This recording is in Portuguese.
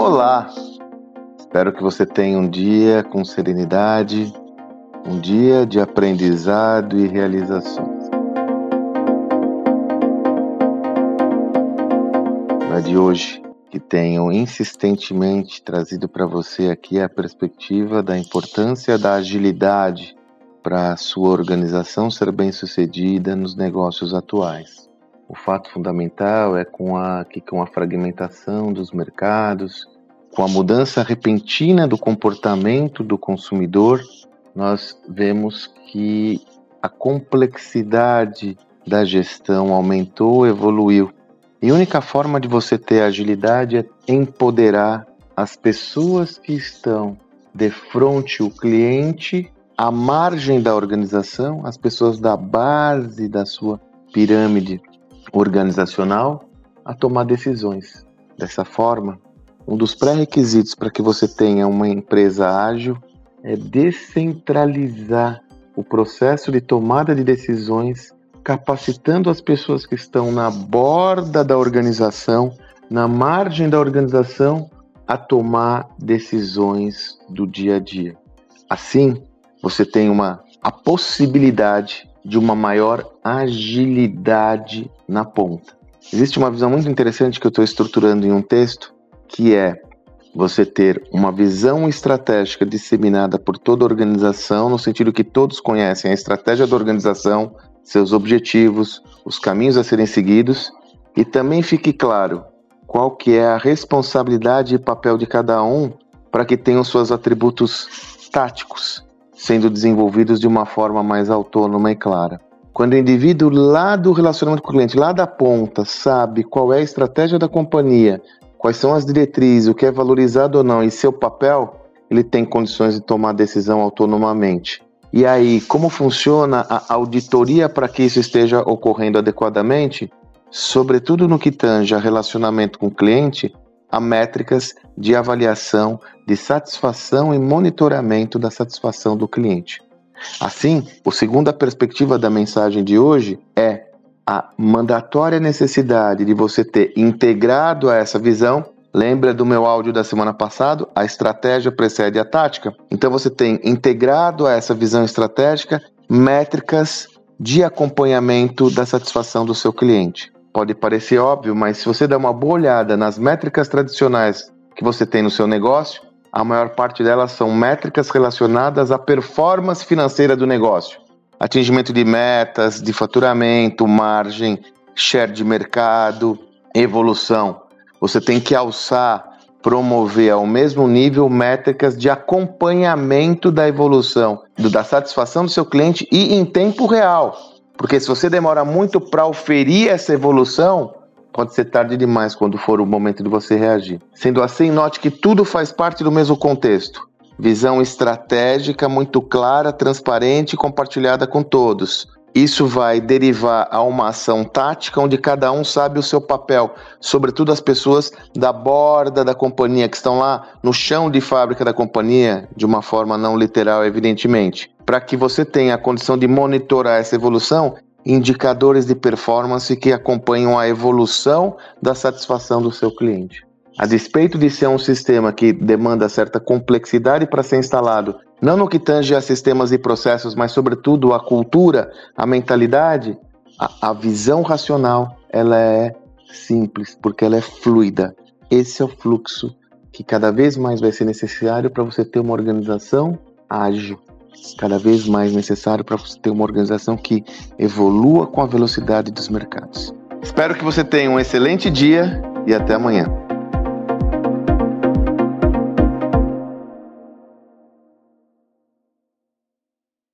Olá! Espero que você tenha um dia com serenidade, um dia de aprendizado e realizações. Na de hoje, que tenho insistentemente trazido para você aqui a perspectiva da importância da agilidade para a sua organização ser bem sucedida nos negócios atuais. O fato fundamental é com a, que com a fragmentação dos mercados, com a mudança repentina do comportamento do consumidor, nós vemos que a complexidade da gestão aumentou, evoluiu. E a única forma de você ter agilidade é empoderar as pessoas que estão de frente o cliente, à margem da organização, as pessoas da base da sua pirâmide organizacional a tomar decisões. Dessa forma, um dos pré-requisitos para que você tenha uma empresa ágil é descentralizar o processo de tomada de decisões, capacitando as pessoas que estão na borda da organização, na margem da organização, a tomar decisões do dia a dia. Assim, você tem uma a possibilidade de uma maior agilidade na ponta. Existe uma visão muito interessante que eu estou estruturando em um texto, que é você ter uma visão estratégica disseminada por toda a organização, no sentido que todos conhecem a estratégia da organização, seus objetivos, os caminhos a serem seguidos, e também fique claro qual que é a responsabilidade e papel de cada um para que tenham seus atributos táticos sendo desenvolvidos de uma forma mais autônoma e clara. Quando o indivíduo lá do relacionamento com o cliente, lá da ponta, sabe qual é a estratégia da companhia, quais são as diretrizes, o que é valorizado ou não e seu papel, ele tem condições de tomar decisão autonomamente. E aí, como funciona a auditoria para que isso esteja ocorrendo adequadamente? Sobretudo no que tange a relacionamento com o cliente, a métricas de avaliação de satisfação e monitoramento da satisfação do cliente. Assim, a segunda perspectiva da mensagem de hoje é a mandatória necessidade de você ter integrado a essa visão. Lembra do meu áudio da semana passada? A estratégia precede a tática. Então você tem integrado a essa visão estratégica métricas de acompanhamento da satisfação do seu cliente. Pode parecer óbvio, mas se você der uma boa olhada nas métricas tradicionais que você tem no seu negócio, a maior parte delas são métricas relacionadas à performance financeira do negócio. Atingimento de metas, de faturamento, margem, share de mercado, evolução. Você tem que alçar, promover ao mesmo nível métricas de acompanhamento da evolução, da satisfação do seu cliente e em tempo real. Porque se você demora muito para oferir essa evolução, pode ser tarde demais quando for o momento de você reagir. Sendo assim, note que tudo faz parte do mesmo contexto. Visão estratégica muito clara, transparente e compartilhada com todos. Isso vai derivar a uma ação tática onde cada um sabe o seu papel, sobretudo as pessoas da borda da companhia que estão lá no chão de fábrica da companhia, de uma forma não literal, evidentemente. Para que você tenha a condição de monitorar essa evolução indicadores de performance que acompanham a evolução da satisfação do seu cliente. A despeito de ser um sistema que demanda certa complexidade para ser instalado, não no que tange a sistemas e processos, mas sobretudo a cultura, a mentalidade, a, a visão racional, ela é simples, porque ela é fluida. Esse é o fluxo que cada vez mais vai ser necessário para você ter uma organização ágil, cada vez mais necessário para você ter uma organização que evolua com a velocidade dos mercados. Espero que você tenha um excelente dia e até amanhã.